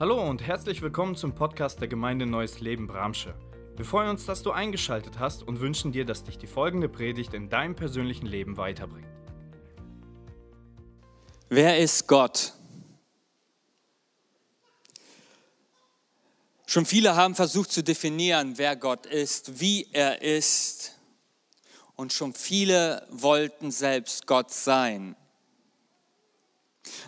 Hallo und herzlich willkommen zum Podcast der Gemeinde Neues Leben Bramsche. Wir freuen uns, dass du eingeschaltet hast und wünschen dir, dass dich die folgende Predigt in deinem persönlichen Leben weiterbringt. Wer ist Gott? Schon viele haben versucht zu definieren, wer Gott ist, wie er ist. Und schon viele wollten selbst Gott sein.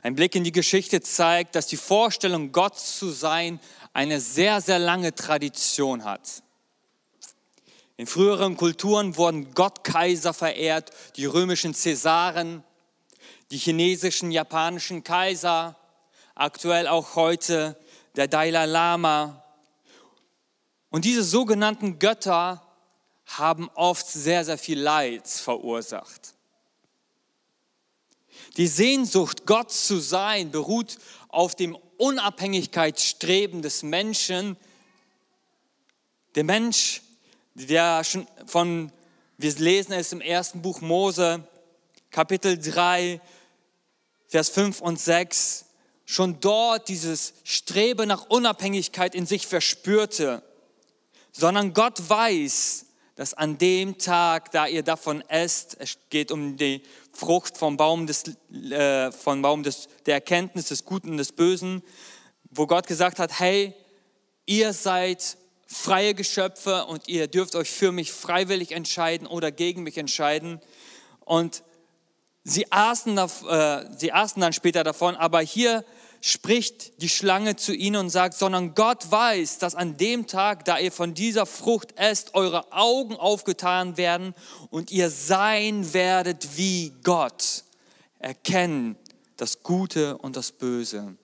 Ein Blick in die Geschichte zeigt, dass die Vorstellung, Gott zu sein, eine sehr, sehr lange Tradition hat. In früheren Kulturen wurden Gottkaiser verehrt, die römischen Cäsaren, die chinesischen, japanischen Kaiser, aktuell auch heute der Dalai Lama. Und diese sogenannten Götter haben oft sehr, sehr viel Leid verursacht. Die Sehnsucht, Gott zu sein, beruht auf dem Unabhängigkeitsstreben des Menschen. Der Mensch, der schon von, wir lesen es im ersten Buch Mose, Kapitel 3, Vers 5 und 6, schon dort dieses Streben nach Unabhängigkeit in sich verspürte, sondern Gott weiß, dass an dem Tag, da ihr davon esst, es geht um die Frucht vom Baum, des, äh, vom Baum des, der Erkenntnis des Guten und des Bösen, wo Gott gesagt hat, hey, ihr seid freie Geschöpfe und ihr dürft euch für mich freiwillig entscheiden oder gegen mich entscheiden. Und sie aßen, äh, sie aßen dann später davon, aber hier spricht die Schlange zu ihnen und sagt, sondern Gott weiß, dass an dem Tag, da ihr von dieser Frucht esst, eure Augen aufgetan werden und ihr sein werdet wie Gott. Erkennen das Gute und das Böse.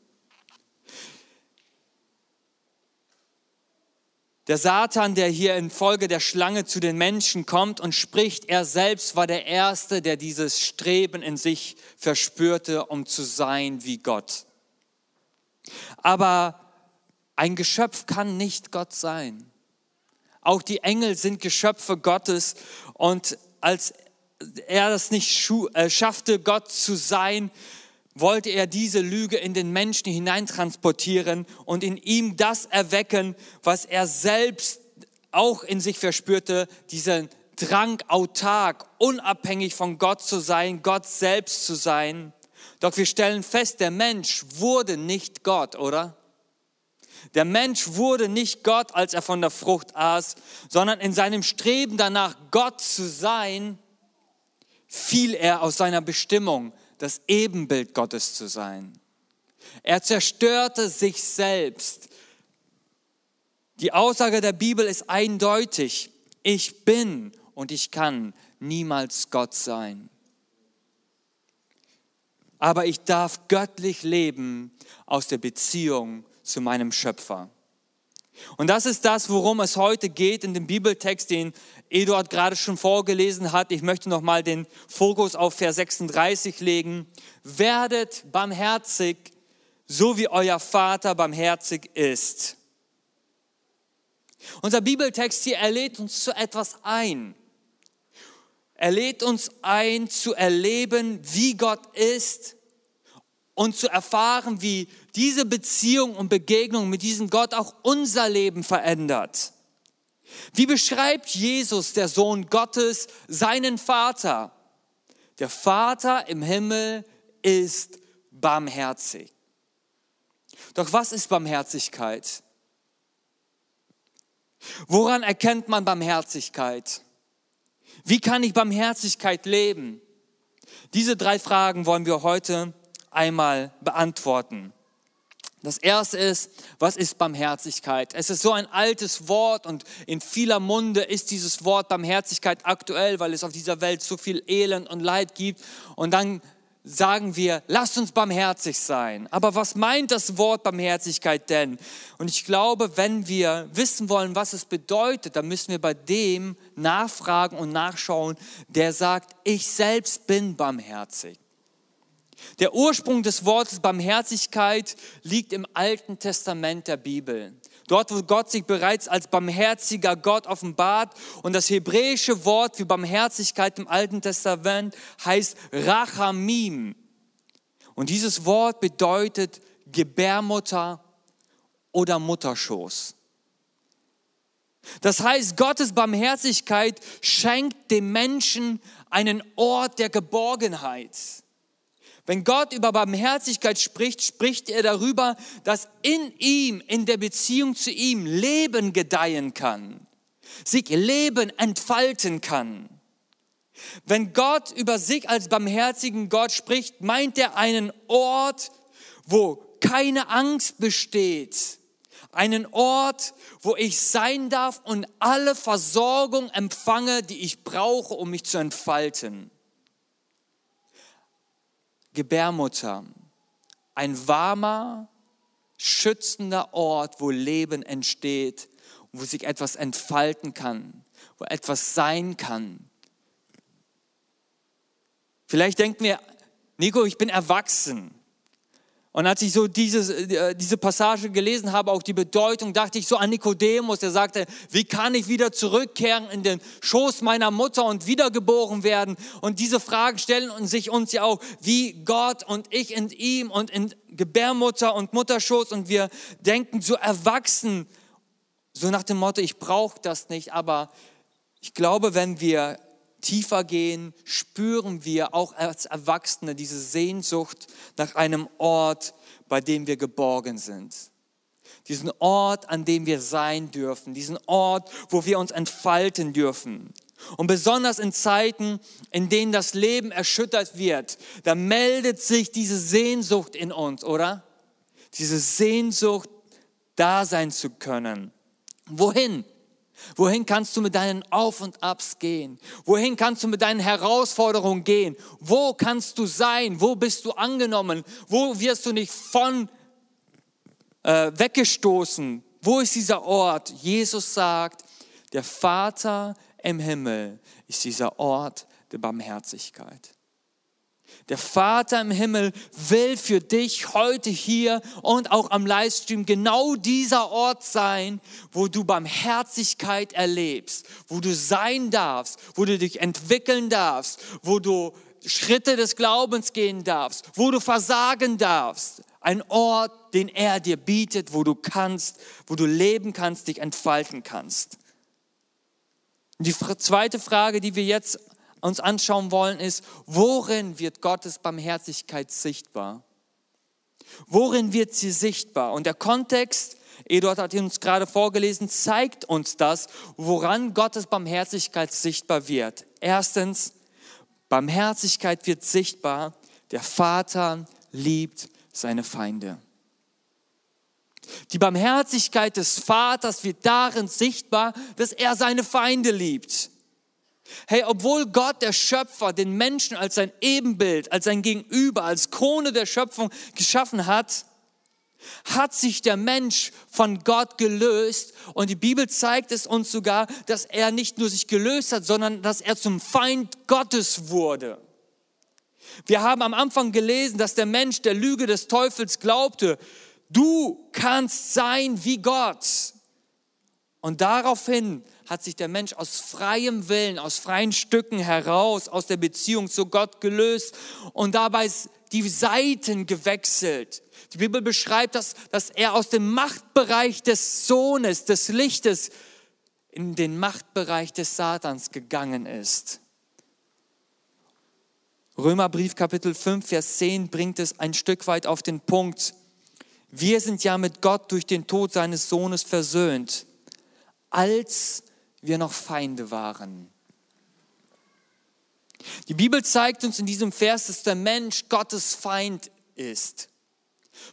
Der Satan, der hier in Folge der Schlange zu den Menschen kommt und spricht, er selbst war der Erste, der dieses Streben in sich verspürte, um zu sein wie Gott. Aber ein Geschöpf kann nicht Gott sein. Auch die Engel sind Geschöpfe Gottes und als er das nicht äh, schaffte, Gott zu sein, wollte er diese Lüge in den Menschen hineintransportieren und in ihm das erwecken, was er selbst auch in sich verspürte, diesen Drang autark, unabhängig von Gott zu sein, Gott selbst zu sein. Doch wir stellen fest, der Mensch wurde nicht Gott, oder? Der Mensch wurde nicht Gott, als er von der Frucht aß, sondern in seinem Streben danach, Gott zu sein, fiel er aus seiner Bestimmung, das Ebenbild Gottes zu sein. Er zerstörte sich selbst. Die Aussage der Bibel ist eindeutig. Ich bin und ich kann niemals Gott sein aber ich darf göttlich leben aus der Beziehung zu meinem Schöpfer. Und das ist das, worum es heute geht in dem Bibeltext, den Eduard gerade schon vorgelesen hat. Ich möchte nochmal den Fokus auf Vers 36 legen. Werdet barmherzig, so wie euer Vater barmherzig ist. Unser Bibeltext hier, er lädt uns zu etwas ein. Er lädt uns ein zu erleben, wie Gott ist und zu erfahren, wie diese Beziehung und Begegnung mit diesem Gott auch unser Leben verändert. Wie beschreibt Jesus, der Sohn Gottes, seinen Vater? Der Vater im Himmel ist barmherzig. Doch was ist Barmherzigkeit? Woran erkennt man Barmherzigkeit? Wie kann ich Barmherzigkeit leben? Diese drei Fragen wollen wir heute einmal beantworten. Das erste ist, was ist Barmherzigkeit? Es ist so ein altes Wort und in vieler Munde ist dieses Wort Barmherzigkeit aktuell, weil es auf dieser Welt so viel Elend und Leid gibt. Und dann sagen wir, lasst uns barmherzig sein. Aber was meint das Wort Barmherzigkeit denn? Und ich glaube, wenn wir wissen wollen, was es bedeutet, dann müssen wir bei dem nachfragen und nachschauen, der sagt, ich selbst bin barmherzig. Der Ursprung des Wortes Barmherzigkeit liegt im Alten Testament der Bibel. Dort, wo Gott sich bereits als barmherziger Gott offenbart. Und das hebräische Wort für Barmherzigkeit im Alten Testament heißt Rachamim. Und dieses Wort bedeutet Gebärmutter oder Mutterschoß. Das heißt, Gottes Barmherzigkeit schenkt dem Menschen einen Ort der Geborgenheit. Wenn Gott über Barmherzigkeit spricht, spricht er darüber, dass in ihm, in der Beziehung zu ihm, Leben gedeihen kann, sich Leben entfalten kann. Wenn Gott über sich als barmherzigen Gott spricht, meint er einen Ort, wo keine Angst besteht, einen Ort, wo ich sein darf und alle Versorgung empfange, die ich brauche, um mich zu entfalten. Gebärmutter, ein warmer, schützender Ort, wo Leben entsteht, wo sich etwas entfalten kann, wo etwas sein kann. Vielleicht denken wir, Nico, ich bin erwachsen. Und als ich so diese, äh, diese Passage gelesen habe, auch die Bedeutung, dachte ich so an Nikodemus, der sagte, wie kann ich wieder zurückkehren in den Schoß meiner Mutter und wiedergeboren werden? Und diese Fragen stellen sich uns ja auch, wie Gott und ich in ihm und in Gebärmutter und Mutterschoß und wir denken so erwachsen, so nach dem Motto, ich brauche das nicht, aber ich glaube, wenn wir tiefer gehen, spüren wir auch als Erwachsene diese Sehnsucht nach einem Ort, bei dem wir geborgen sind. Diesen Ort, an dem wir sein dürfen, diesen Ort, wo wir uns entfalten dürfen. Und besonders in Zeiten, in denen das Leben erschüttert wird, da meldet sich diese Sehnsucht in uns, oder? Diese Sehnsucht, da sein zu können. Wohin? Wohin kannst du mit deinen Auf und Abs gehen? Wohin kannst du mit deinen Herausforderungen gehen? Wo kannst du sein? Wo bist du angenommen? Wo wirst du nicht von äh, weggestoßen? Wo ist dieser Ort? Jesus sagt, der Vater im Himmel ist dieser Ort der Barmherzigkeit. Der Vater im Himmel will für dich heute hier und auch am Livestream genau dieser Ort sein, wo du Barmherzigkeit erlebst, wo du sein darfst, wo du dich entwickeln darfst, wo du Schritte des Glaubens gehen darfst, wo du versagen darfst. Ein Ort, den er dir bietet, wo du kannst, wo du leben kannst, dich entfalten kannst. Die zweite Frage, die wir jetzt uns anschauen wollen, ist, worin wird Gottes Barmherzigkeit sichtbar? Worin wird sie sichtbar? Und der Kontext, Eduard hat uns gerade vorgelesen, zeigt uns das, woran Gottes Barmherzigkeit sichtbar wird. Erstens, Barmherzigkeit wird sichtbar, der Vater liebt seine Feinde. Die Barmherzigkeit des Vaters wird darin sichtbar, dass er seine Feinde liebt. Hey, obwohl Gott, der Schöpfer, den Menschen als sein Ebenbild, als sein Gegenüber, als Krone der Schöpfung geschaffen hat, hat sich der Mensch von Gott gelöst. Und die Bibel zeigt es uns sogar, dass er nicht nur sich gelöst hat, sondern dass er zum Feind Gottes wurde. Wir haben am Anfang gelesen, dass der Mensch der Lüge des Teufels glaubte. Du kannst sein wie Gott. Und daraufhin hat sich der Mensch aus freiem Willen, aus freien Stücken heraus, aus der Beziehung zu Gott gelöst und dabei die Seiten gewechselt. Die Bibel beschreibt das, dass er aus dem Machtbereich des Sohnes, des Lichtes, in den Machtbereich des Satans gegangen ist. Römerbrief Kapitel 5, Vers 10 bringt es ein Stück weit auf den Punkt. Wir sind ja mit Gott durch den Tod seines Sohnes versöhnt, als wir noch Feinde waren. Die Bibel zeigt uns in diesem Vers, dass der Mensch Gottes Feind ist.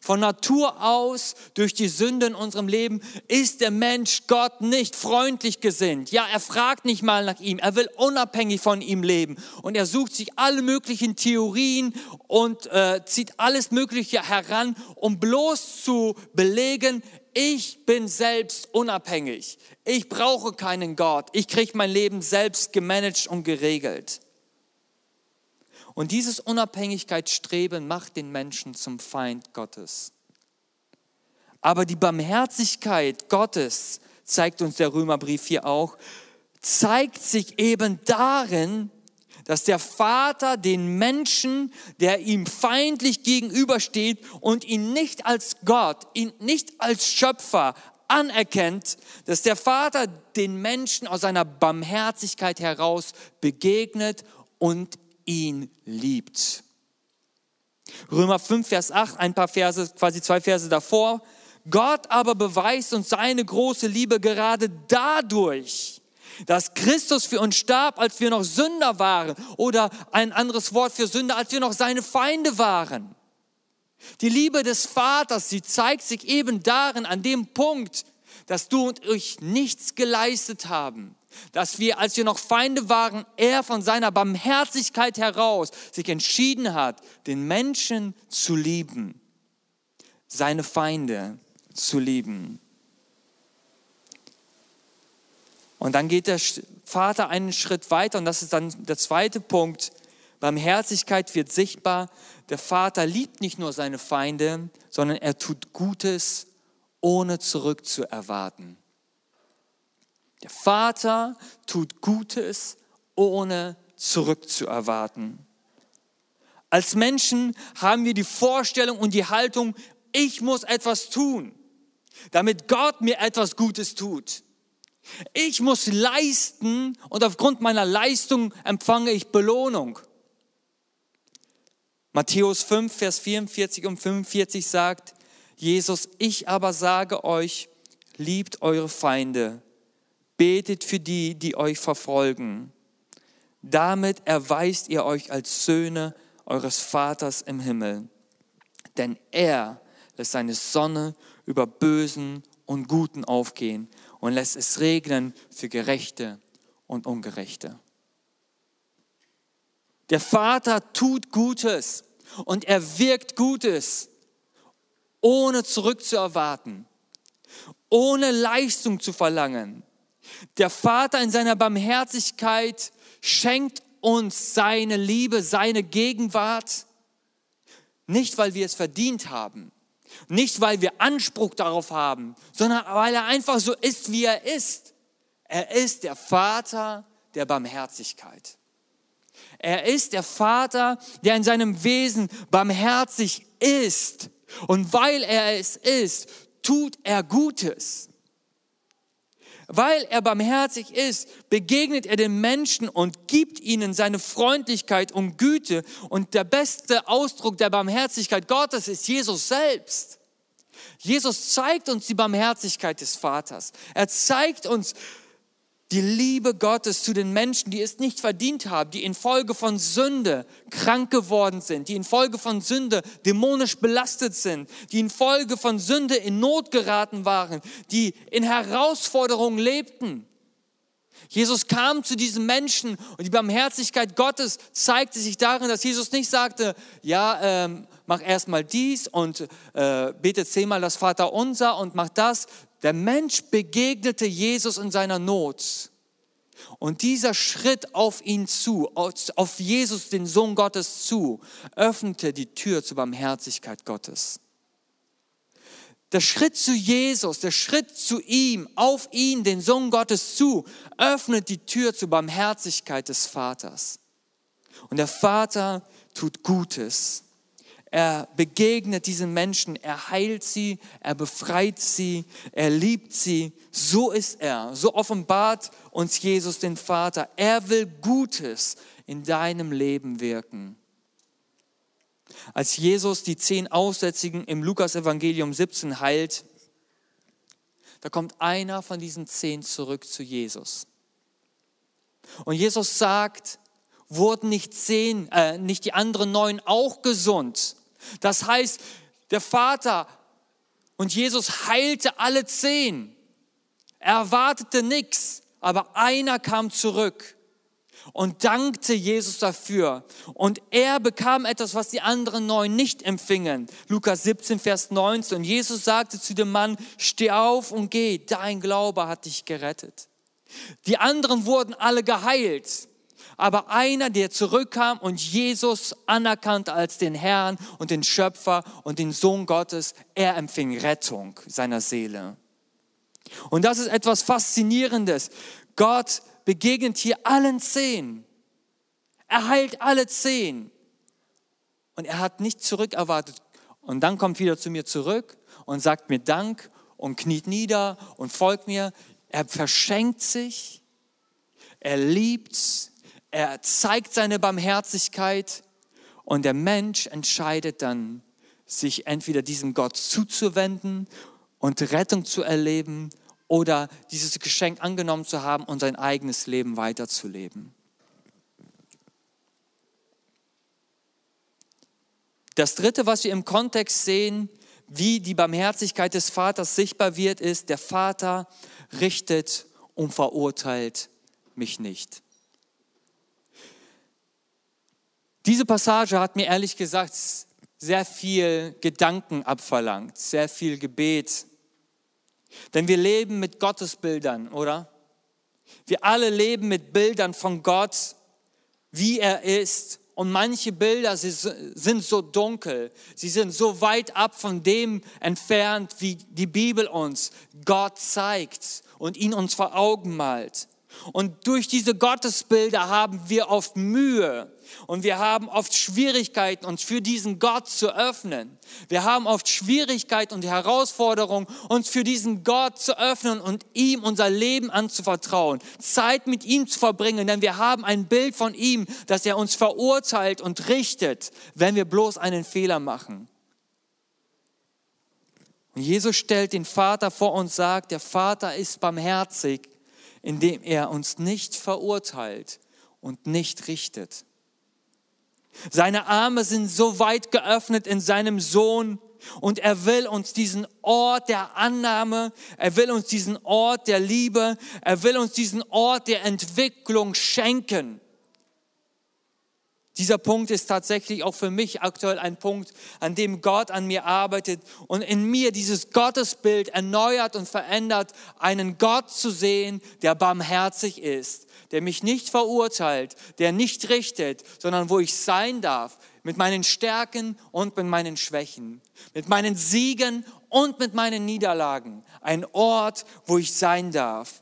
Von Natur aus, durch die Sünde in unserem Leben, ist der Mensch Gott nicht freundlich gesinnt. Ja, er fragt nicht mal nach ihm. Er will unabhängig von ihm leben. Und er sucht sich alle möglichen Theorien und äh, zieht alles Mögliche heran, um bloß zu belegen, ich bin selbst unabhängig. Ich brauche keinen Gott. Ich kriege mein Leben selbst gemanagt und geregelt. Und dieses Unabhängigkeitsstreben macht den Menschen zum Feind Gottes. Aber die Barmherzigkeit Gottes, zeigt uns der Römerbrief hier auch, zeigt sich eben darin, dass der Vater den Menschen, der ihm feindlich gegenübersteht und ihn nicht als Gott, ihn nicht als Schöpfer anerkennt, dass der Vater den Menschen aus seiner Barmherzigkeit heraus begegnet und ihn liebt. Römer 5, Vers 8, ein paar Verse, quasi zwei Verse davor. Gott aber beweist uns seine große Liebe gerade dadurch, dass Christus für uns starb, als wir noch Sünder waren. Oder ein anderes Wort für Sünder, als wir noch seine Feinde waren. Die Liebe des Vaters, sie zeigt sich eben darin, an dem Punkt, dass du und ich nichts geleistet haben. Dass wir, als wir noch Feinde waren, er von seiner Barmherzigkeit heraus sich entschieden hat, den Menschen zu lieben. Seine Feinde zu lieben. Und dann geht der Vater einen Schritt weiter und das ist dann der zweite Punkt. Barmherzigkeit wird sichtbar. Der Vater liebt nicht nur seine Feinde, sondern er tut Gutes, ohne zurückzuerwarten. Der Vater tut Gutes, ohne zurückzuerwarten. Als Menschen haben wir die Vorstellung und die Haltung, ich muss etwas tun, damit Gott mir etwas Gutes tut. Ich muss leisten und aufgrund meiner Leistung empfange ich Belohnung. Matthäus 5, Vers 44 und 45 sagt, Jesus, ich aber sage euch, liebt eure Feinde, betet für die, die euch verfolgen. Damit erweist ihr euch als Söhne eures Vaters im Himmel. Denn er lässt seine Sonne über Bösen und Guten aufgehen und lässt es regnen für Gerechte und Ungerechte. Der Vater tut Gutes und er wirkt Gutes, ohne zurückzuerwarten, ohne Leistung zu verlangen. Der Vater in seiner Barmherzigkeit schenkt uns seine Liebe, seine Gegenwart, nicht weil wir es verdient haben, nicht, weil wir Anspruch darauf haben, sondern weil er einfach so ist, wie er ist. Er ist der Vater der Barmherzigkeit. Er ist der Vater, der in seinem Wesen barmherzig ist. Und weil er es ist, tut er Gutes. Weil er barmherzig ist, begegnet er den Menschen und gibt ihnen seine Freundlichkeit und Güte. Und der beste Ausdruck der Barmherzigkeit Gottes ist Jesus selbst. Jesus zeigt uns die Barmherzigkeit des Vaters. Er zeigt uns die Liebe Gottes zu den Menschen, die es nicht verdient haben, die infolge von Sünde krank geworden sind, die infolge von Sünde dämonisch belastet sind, die infolge von Sünde in Not geraten waren, die in Herausforderungen lebten. Jesus kam zu diesen Menschen und die Barmherzigkeit Gottes zeigte sich darin, dass Jesus nicht sagte, ja, ähm, mach erstmal dies und äh, bete zehnmal das Vater unser und mach das. Der Mensch begegnete Jesus in seiner Not. Und dieser Schritt auf ihn zu, auf Jesus, den Sohn Gottes zu, öffnete die Tür zur Barmherzigkeit Gottes. Der Schritt zu Jesus, der Schritt zu ihm, auf ihn, den Sohn Gottes zu, öffnet die Tür zur Barmherzigkeit des Vaters. Und der Vater tut Gutes. Er begegnet diesen Menschen, er heilt sie, er befreit sie, er liebt sie. So ist er. So offenbart uns Jesus den Vater. Er will Gutes in deinem Leben wirken. Als Jesus die zehn Aussätzigen im Lukas-Evangelium 17 heilt, da kommt einer von diesen zehn zurück zu Jesus. Und Jesus sagt, wurden nicht zehn, äh, nicht die anderen neun auch gesund? Das heißt, der Vater und Jesus heilte alle zehn. Er erwartete nichts, aber einer kam zurück und dankte Jesus dafür. Und er bekam etwas, was die anderen neun nicht empfingen. Lukas 17, Vers 19. Und Jesus sagte zu dem Mann, steh auf und geh, dein Glaube hat dich gerettet. Die anderen wurden alle geheilt. Aber einer, der zurückkam und Jesus anerkannte als den Herrn und den Schöpfer und den Sohn Gottes, er empfing Rettung seiner Seele. Und das ist etwas Faszinierendes. Gott begegnet hier allen zehn. Er heilt alle zehn. Und er hat nicht zurückerwartet. Und dann kommt wieder zu mir zurück und sagt mir Dank und kniet nieder und folgt mir. Er verschenkt sich, er liebt, er zeigt seine Barmherzigkeit und der Mensch entscheidet dann, sich entweder diesem Gott zuzuwenden und Rettung zu erleben oder dieses Geschenk angenommen zu haben und sein eigenes Leben weiterzuleben. Das Dritte, was wir im Kontext sehen, wie die Barmherzigkeit des Vaters sichtbar wird, ist, der Vater richtet und verurteilt mich nicht. Diese Passage hat mir ehrlich gesagt sehr viel Gedanken abverlangt, sehr viel Gebet. Denn wir leben mit Gottesbildern, oder? Wir alle leben mit Bildern von Gott, wie er ist. Und manche Bilder sind so dunkel, sie sind so weit ab von dem entfernt, wie die Bibel uns Gott zeigt und ihn uns vor Augen malt. Und durch diese Gottesbilder haben wir oft Mühe und wir haben oft Schwierigkeiten, uns für diesen Gott zu öffnen. Wir haben oft Schwierigkeiten und Herausforderungen, uns für diesen Gott zu öffnen und ihm unser Leben anzuvertrauen, Zeit mit ihm zu verbringen, denn wir haben ein Bild von ihm, dass er uns verurteilt und richtet, wenn wir bloß einen Fehler machen. Und Jesus stellt den Vater vor und sagt, der Vater ist barmherzig indem er uns nicht verurteilt und nicht richtet. Seine Arme sind so weit geöffnet in seinem Sohn und er will uns diesen Ort der Annahme, er will uns diesen Ort der Liebe, er will uns diesen Ort der Entwicklung schenken. Dieser Punkt ist tatsächlich auch für mich aktuell ein Punkt, an dem Gott an mir arbeitet und in mir dieses Gottesbild erneuert und verändert, einen Gott zu sehen, der barmherzig ist, der mich nicht verurteilt, der nicht richtet, sondern wo ich sein darf, mit meinen Stärken und mit meinen Schwächen, mit meinen Siegen und mit meinen Niederlagen. Ein Ort, wo ich sein darf.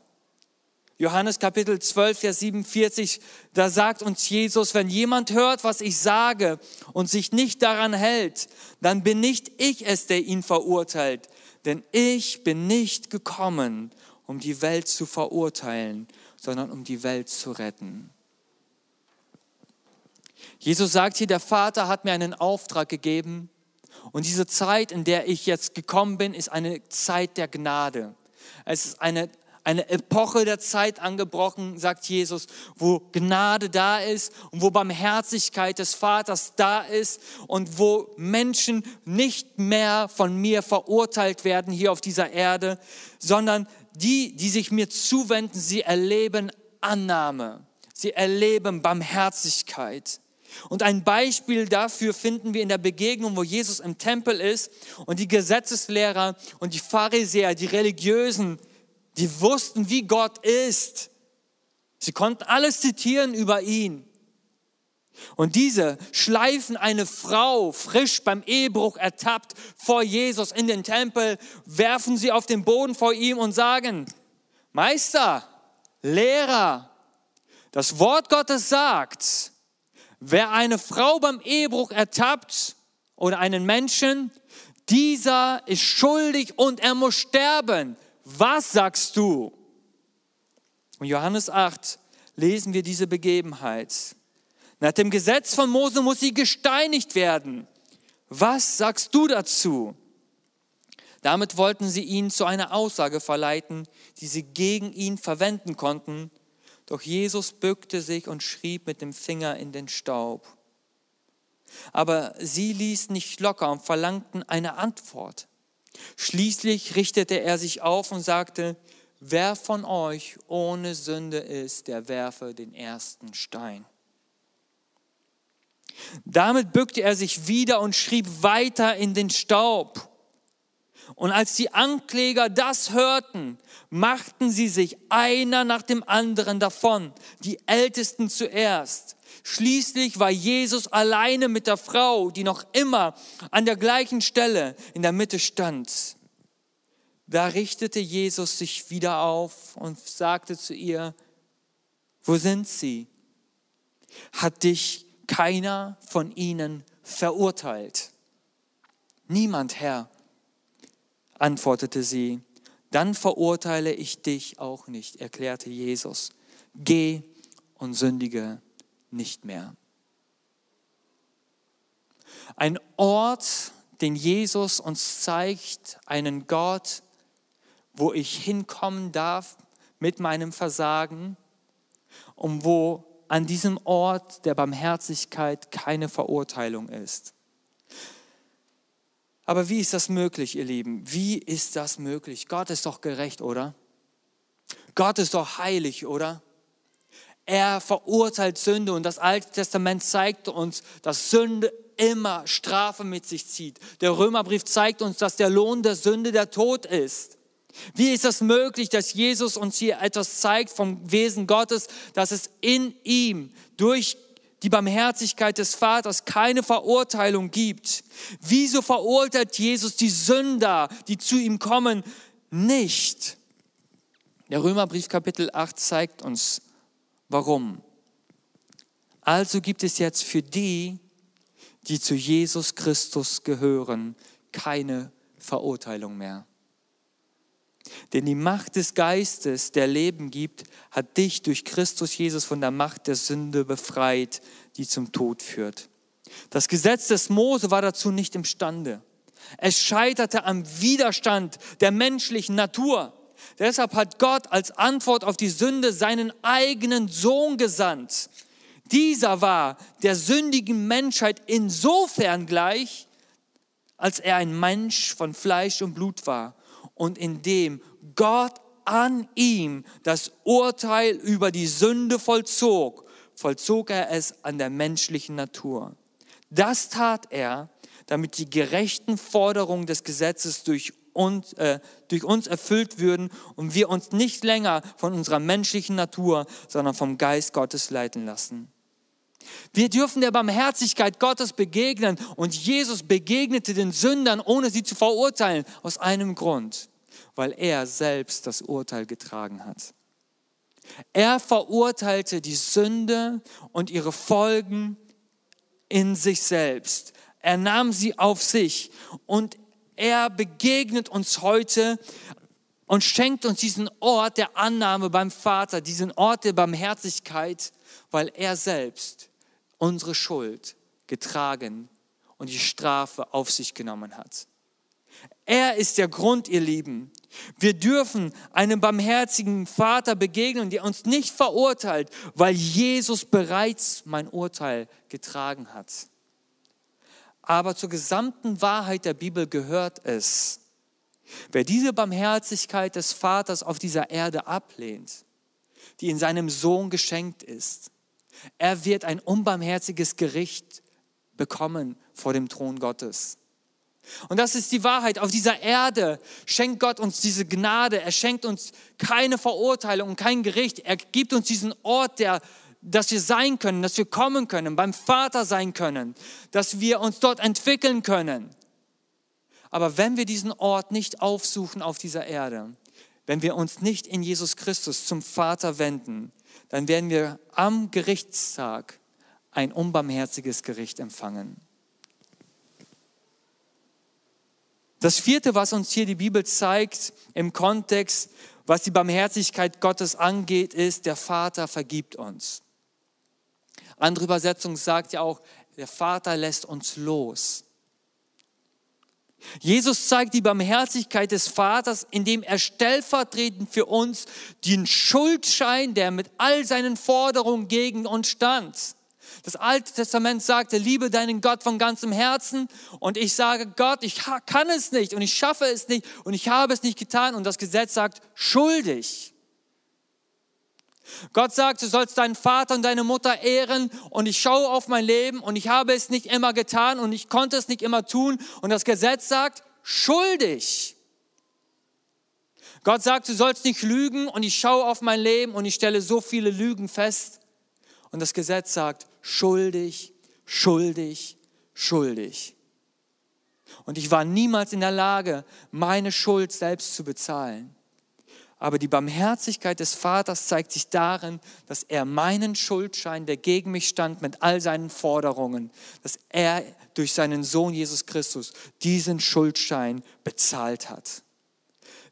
Johannes Kapitel 12, Vers 47, da sagt uns Jesus, wenn jemand hört, was ich sage und sich nicht daran hält, dann bin nicht ich es, der ihn verurteilt. Denn ich bin nicht gekommen, um die Welt zu verurteilen, sondern um die Welt zu retten. Jesus sagt hier, der Vater hat mir einen Auftrag gegeben und diese Zeit, in der ich jetzt gekommen bin, ist eine Zeit der Gnade. Es ist eine eine Epoche der Zeit angebrochen, sagt Jesus, wo Gnade da ist und wo Barmherzigkeit des Vaters da ist und wo Menschen nicht mehr von mir verurteilt werden hier auf dieser Erde, sondern die, die sich mir zuwenden, sie erleben Annahme, sie erleben Barmherzigkeit. Und ein Beispiel dafür finden wir in der Begegnung, wo Jesus im Tempel ist und die Gesetzeslehrer und die Pharisäer, die Religiösen, die wussten, wie Gott ist. Sie konnten alles zitieren über ihn. Und diese schleifen eine Frau frisch beim Ehebruch ertappt vor Jesus in den Tempel, werfen sie auf den Boden vor ihm und sagen, Meister, Lehrer, das Wort Gottes sagt, wer eine Frau beim Ehebruch ertappt oder einen Menschen, dieser ist schuldig und er muss sterben was sagst du? In Johannes 8 lesen wir diese Begebenheit. Nach dem Gesetz von Mose muss sie gesteinigt werden. Was sagst du dazu? Damit wollten sie ihn zu einer Aussage verleiten, die sie gegen ihn verwenden konnten. Doch Jesus bückte sich und schrieb mit dem Finger in den Staub. Aber sie ließen nicht locker und verlangten eine Antwort. Schließlich richtete er sich auf und sagte, wer von euch ohne Sünde ist, der werfe den ersten Stein. Damit bückte er sich wieder und schrieb weiter in den Staub. Und als die Ankläger das hörten, machten sie sich einer nach dem anderen davon, die Ältesten zuerst. Schließlich war Jesus alleine mit der Frau, die noch immer an der gleichen Stelle in der Mitte stand. Da richtete Jesus sich wieder auf und sagte zu ihr, wo sind sie? hat dich keiner von ihnen verurteilt. Niemand, Herr, antwortete sie. Dann verurteile ich dich auch nicht, erklärte Jesus. Geh und sündige nicht mehr. Ein Ort, den Jesus uns zeigt, einen Gott, wo ich hinkommen darf mit meinem Versagen und wo an diesem Ort der Barmherzigkeit keine Verurteilung ist. Aber wie ist das möglich, ihr Lieben? Wie ist das möglich? Gott ist doch gerecht, oder? Gott ist doch heilig, oder? Er verurteilt Sünde und das Alte Testament zeigt uns, dass Sünde immer Strafe mit sich zieht. Der Römerbrief zeigt uns, dass der Lohn der Sünde der Tod ist. Wie ist das möglich, dass Jesus uns hier etwas zeigt vom Wesen Gottes, dass es in ihm durch die Barmherzigkeit des Vaters keine Verurteilung gibt? Wieso verurteilt Jesus die Sünder, die zu ihm kommen, nicht? Der Römerbrief Kapitel 8 zeigt uns, Warum? Also gibt es jetzt für die, die zu Jesus Christus gehören, keine Verurteilung mehr. Denn die Macht des Geistes, der Leben gibt, hat dich durch Christus Jesus von der Macht der Sünde befreit, die zum Tod führt. Das Gesetz des Mose war dazu nicht imstande. Es scheiterte am Widerstand der menschlichen Natur. Deshalb hat Gott als Antwort auf die Sünde seinen eigenen Sohn gesandt. Dieser war der sündigen Menschheit insofern gleich, als er ein Mensch von Fleisch und Blut war und indem Gott an ihm das Urteil über die Sünde vollzog, vollzog er es an der menschlichen Natur. Das tat er, damit die gerechten Forderungen des Gesetzes durch uns, äh, durch uns erfüllt würden und wir uns nicht länger von unserer menschlichen Natur, sondern vom Geist Gottes leiten lassen. Wir dürfen der Barmherzigkeit Gottes begegnen und Jesus begegnete den Sündern, ohne sie zu verurteilen, aus einem Grund, weil er selbst das Urteil getragen hat. Er verurteilte die Sünde und ihre Folgen in sich selbst. Er nahm sie auf sich und er begegnet uns heute und schenkt uns diesen Ort der Annahme beim Vater, diesen Ort der Barmherzigkeit, weil er selbst unsere Schuld getragen und die Strafe auf sich genommen hat. Er ist der Grund, ihr Lieben. Wir dürfen einem barmherzigen Vater begegnen, der uns nicht verurteilt, weil Jesus bereits mein Urteil getragen hat. Aber zur gesamten Wahrheit der Bibel gehört es, wer diese Barmherzigkeit des Vaters auf dieser Erde ablehnt, die in seinem Sohn geschenkt ist, er wird ein unbarmherziges Gericht bekommen vor dem Thron Gottes. Und das ist die Wahrheit. Auf dieser Erde schenkt Gott uns diese Gnade. Er schenkt uns keine Verurteilung und kein Gericht. Er gibt uns diesen Ort der dass wir sein können, dass wir kommen können, beim Vater sein können, dass wir uns dort entwickeln können. Aber wenn wir diesen Ort nicht aufsuchen auf dieser Erde, wenn wir uns nicht in Jesus Christus zum Vater wenden, dann werden wir am Gerichtstag ein unbarmherziges Gericht empfangen. Das vierte, was uns hier die Bibel zeigt im Kontext, was die Barmherzigkeit Gottes angeht, ist, der Vater vergibt uns. Andere Übersetzung sagt ja auch, der Vater lässt uns los. Jesus zeigt die Barmherzigkeit des Vaters, indem er stellvertretend für uns den Schuldschein, der mit all seinen Forderungen gegen uns stand. Das Alte Testament sagte, liebe deinen Gott von ganzem Herzen. Und ich sage, Gott, ich kann es nicht und ich schaffe es nicht und ich habe es nicht getan. Und das Gesetz sagt, schuldig. Gott sagt, du sollst deinen Vater und deine Mutter ehren und ich schaue auf mein Leben und ich habe es nicht immer getan und ich konnte es nicht immer tun und das Gesetz sagt, schuldig. Gott sagt, du sollst nicht lügen und ich schaue auf mein Leben und ich stelle so viele Lügen fest und das Gesetz sagt, schuldig, schuldig, schuldig. Und ich war niemals in der Lage, meine Schuld selbst zu bezahlen. Aber die Barmherzigkeit des Vaters zeigt sich darin, dass er meinen Schuldschein, der gegen mich stand, mit all seinen Forderungen, dass er durch seinen Sohn Jesus Christus diesen Schuldschein bezahlt hat.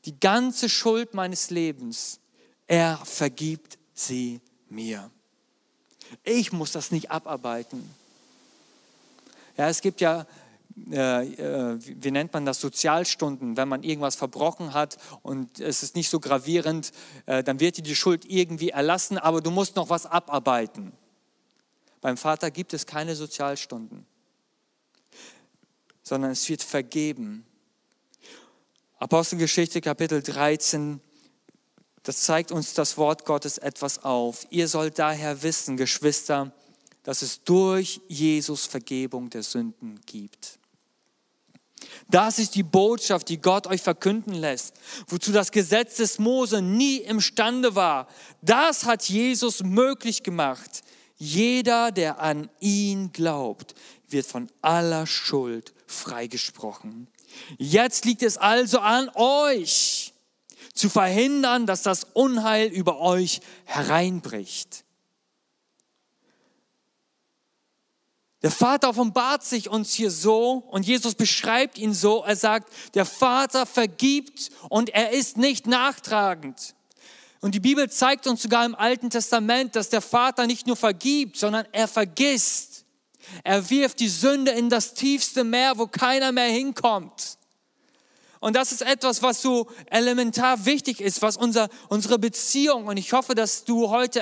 Die ganze Schuld meines Lebens, er vergibt sie mir. Ich muss das nicht abarbeiten. Ja, es gibt ja wie nennt man das, Sozialstunden, wenn man irgendwas verbrochen hat und es ist nicht so gravierend, äh, dann wird dir die Schuld irgendwie erlassen, aber du musst noch was abarbeiten. Beim Vater gibt es keine Sozialstunden, sondern es wird vergeben. Apostelgeschichte Kapitel 13, das zeigt uns das Wort Gottes etwas auf. Ihr sollt daher wissen, Geschwister, dass es durch Jesus Vergebung der Sünden gibt. Das ist die Botschaft, die Gott euch verkünden lässt, wozu das Gesetz des Mose nie imstande war. Das hat Jesus möglich gemacht. Jeder, der an ihn glaubt, wird von aller Schuld freigesprochen. Jetzt liegt es also an euch, zu verhindern, dass das Unheil über euch hereinbricht. Der Vater offenbart sich uns hier so und Jesus beschreibt ihn so. Er sagt, der Vater vergibt und er ist nicht nachtragend. Und die Bibel zeigt uns sogar im Alten Testament, dass der Vater nicht nur vergibt, sondern er vergisst. Er wirft die Sünde in das tiefste Meer, wo keiner mehr hinkommt. Und das ist etwas, was so elementar wichtig ist, was unser, unsere Beziehung, und ich hoffe, dass du heute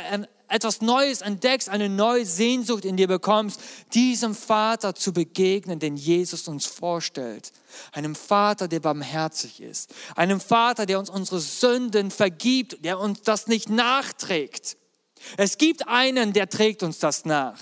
etwas Neues entdeckst, eine neue Sehnsucht in dir bekommst, diesem Vater zu begegnen, den Jesus uns vorstellt. Einem Vater, der barmherzig ist. Einem Vater, der uns unsere Sünden vergibt, der uns das nicht nachträgt. Es gibt einen, der trägt uns das nach.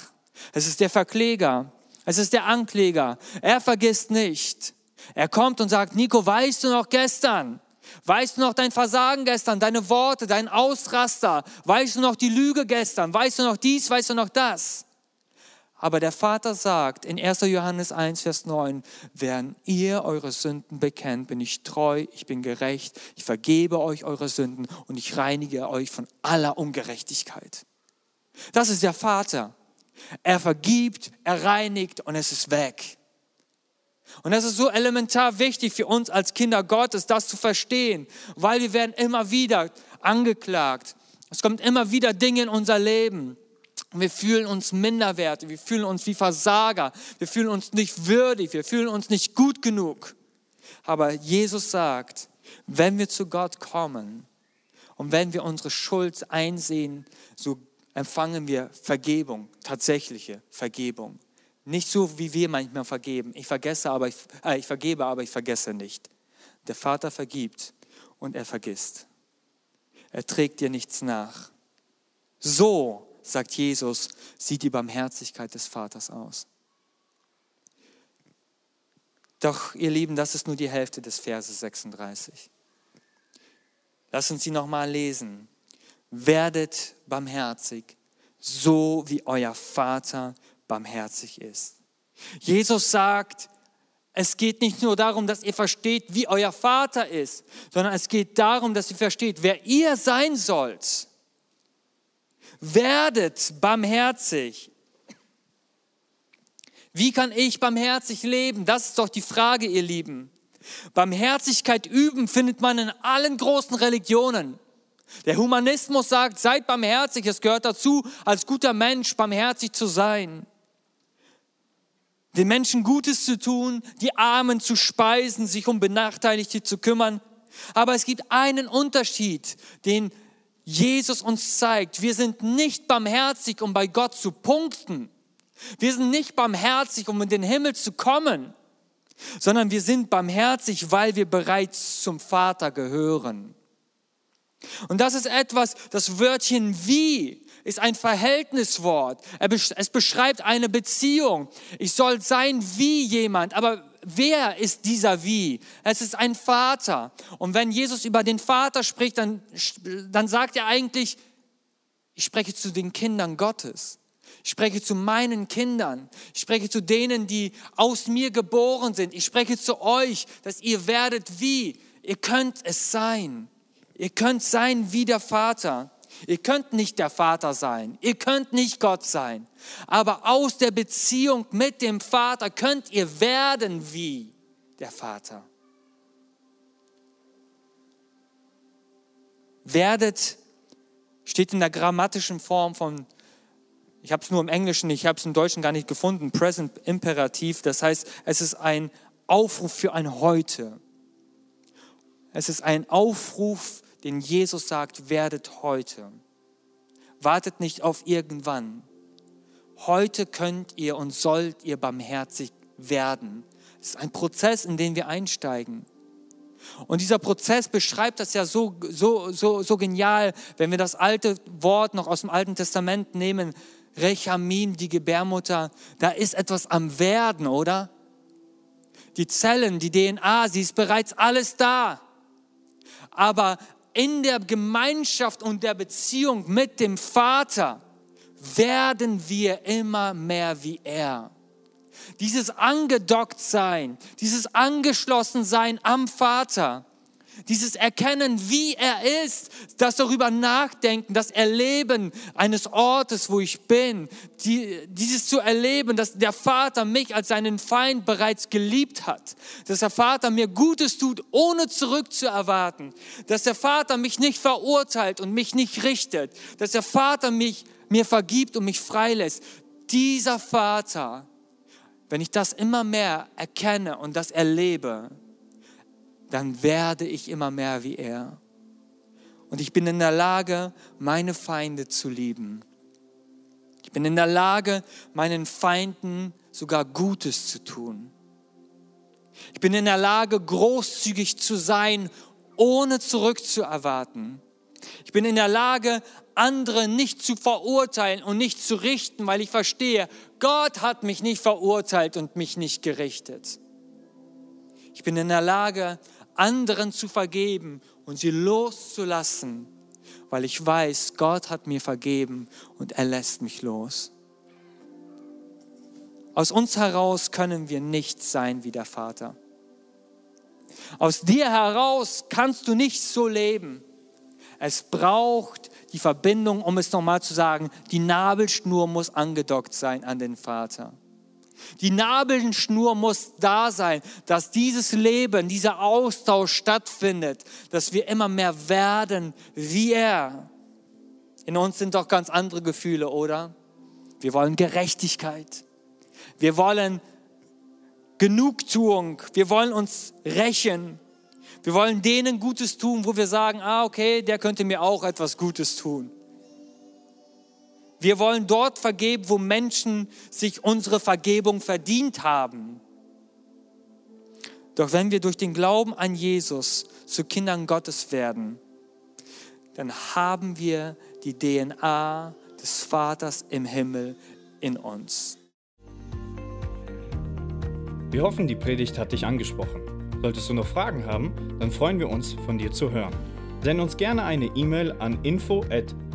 Es ist der Verkläger. Es ist der Ankläger. Er vergisst nicht. Er kommt und sagt, Nico, weißt du noch gestern? Weißt du noch dein Versagen gestern, deine Worte, dein Ausraster? Weißt du noch die Lüge gestern? Weißt du noch dies? Weißt du noch das? Aber der Vater sagt in 1. Johannes 1, Vers 9, während ihr eure Sünden bekennt, bin ich treu, ich bin gerecht, ich vergebe euch eure Sünden und ich reinige euch von aller Ungerechtigkeit. Das ist der Vater. Er vergibt, er reinigt und es ist weg. Und das ist so elementar wichtig für uns als Kinder Gottes, das zu verstehen, weil wir werden immer wieder angeklagt. Es kommt immer wieder Dinge in unser Leben. Wir fühlen uns minderwertig, wir fühlen uns wie Versager, wir fühlen uns nicht würdig, wir fühlen uns nicht gut genug. Aber Jesus sagt, wenn wir zu Gott kommen und wenn wir unsere Schuld einsehen, so empfangen wir Vergebung, tatsächliche Vergebung. Nicht so, wie wir manchmal vergeben. Ich vergesse, aber ich, äh, ich vergebe, aber ich vergesse nicht. Der Vater vergibt und er vergisst. Er trägt dir nichts nach. So, sagt Jesus, sieht die Barmherzigkeit des Vaters aus. Doch, ihr Lieben, das ist nur die Hälfte des Verses 36. Lass uns sie nochmal lesen. Werdet barmherzig, so wie euer Vater barmherzig ist. Jesus sagt, es geht nicht nur darum, dass ihr versteht, wie euer Vater ist, sondern es geht darum, dass ihr versteht, wer ihr sein sollt. Werdet barmherzig. Wie kann ich barmherzig leben? Das ist doch die Frage, ihr Lieben. Barmherzigkeit üben findet man in allen großen Religionen. Der Humanismus sagt, seid barmherzig, es gehört dazu, als guter Mensch barmherzig zu sein den Menschen Gutes zu tun, die Armen zu speisen, sich um Benachteiligte zu kümmern. Aber es gibt einen Unterschied, den Jesus uns zeigt. Wir sind nicht barmherzig, um bei Gott zu punkten. Wir sind nicht barmherzig, um in den Himmel zu kommen, sondern wir sind barmherzig, weil wir bereits zum Vater gehören. Und das ist etwas, das Wörtchen wie ist ein Verhältniswort. Es beschreibt eine Beziehung. Ich soll sein wie jemand, aber wer ist dieser wie? Es ist ein Vater. Und wenn Jesus über den Vater spricht, dann, dann sagt er eigentlich, ich spreche zu den Kindern Gottes. Ich spreche zu meinen Kindern. Ich spreche zu denen, die aus mir geboren sind. Ich spreche zu euch, dass ihr werdet wie. Ihr könnt es sein. Ihr könnt sein wie der Vater. Ihr könnt nicht der Vater sein. Ihr könnt nicht Gott sein. Aber aus der Beziehung mit dem Vater könnt ihr werden wie der Vater. Werdet steht in der grammatischen Form von, ich habe es nur im Englischen, ich habe es im Deutschen gar nicht gefunden, Present Imperativ. Das heißt, es ist ein Aufruf für ein Heute. Es ist ein Aufruf, den Jesus sagt, werdet heute. Wartet nicht auf irgendwann. Heute könnt ihr und sollt ihr barmherzig werden. Es ist ein Prozess, in den wir einsteigen. Und dieser Prozess beschreibt das ja so, so, so, so genial, wenn wir das alte Wort noch aus dem Alten Testament nehmen, Rechamim, die Gebärmutter, da ist etwas am Werden, oder? Die Zellen, die DNA, sie ist bereits alles da. Aber in der Gemeinschaft und der Beziehung mit dem Vater werden wir immer mehr wie er. Dieses angedockt sein, dieses angeschlossen sein am Vater, dieses Erkennen, wie er ist, das darüber nachdenken, das Erleben eines Ortes, wo ich bin, die, dieses zu erleben, dass der Vater mich als seinen Feind bereits geliebt hat, dass der Vater mir Gutes tut, ohne zurückzuerwarten, dass der Vater mich nicht verurteilt und mich nicht richtet, dass der Vater mich mir vergibt und mich freilässt. Dieser Vater, wenn ich das immer mehr erkenne und das erlebe, dann werde ich immer mehr wie er. Und ich bin in der Lage, meine Feinde zu lieben. Ich bin in der Lage, meinen Feinden sogar Gutes zu tun. Ich bin in der Lage, großzügig zu sein, ohne zurückzuerwarten. Ich bin in der Lage, andere nicht zu verurteilen und nicht zu richten, weil ich verstehe, Gott hat mich nicht verurteilt und mich nicht gerichtet. Ich bin in der Lage, anderen zu vergeben und sie loszulassen, weil ich weiß, Gott hat mir vergeben und er lässt mich los. Aus uns heraus können wir nicht sein wie der Vater. Aus dir heraus kannst du nicht so leben. Es braucht die Verbindung, um es nochmal zu sagen, die Nabelschnur muss angedockt sein an den Vater. Die Nabelschnur muss da sein, dass dieses Leben, dieser Austausch stattfindet, dass wir immer mehr werden wie er. In uns sind doch ganz andere Gefühle, oder? Wir wollen Gerechtigkeit. Wir wollen Genugtuung. Wir wollen uns rächen. Wir wollen denen Gutes tun, wo wir sagen, ah, okay, der könnte mir auch etwas Gutes tun. Wir wollen dort vergeben, wo Menschen sich unsere Vergebung verdient haben. Doch wenn wir durch den Glauben an Jesus zu Kindern Gottes werden, dann haben wir die DNA des Vaters im Himmel in uns. Wir hoffen, die Predigt hat dich angesprochen. Solltest du noch Fragen haben, dann freuen wir uns, von dir zu hören. Send uns gerne eine E-Mail an info@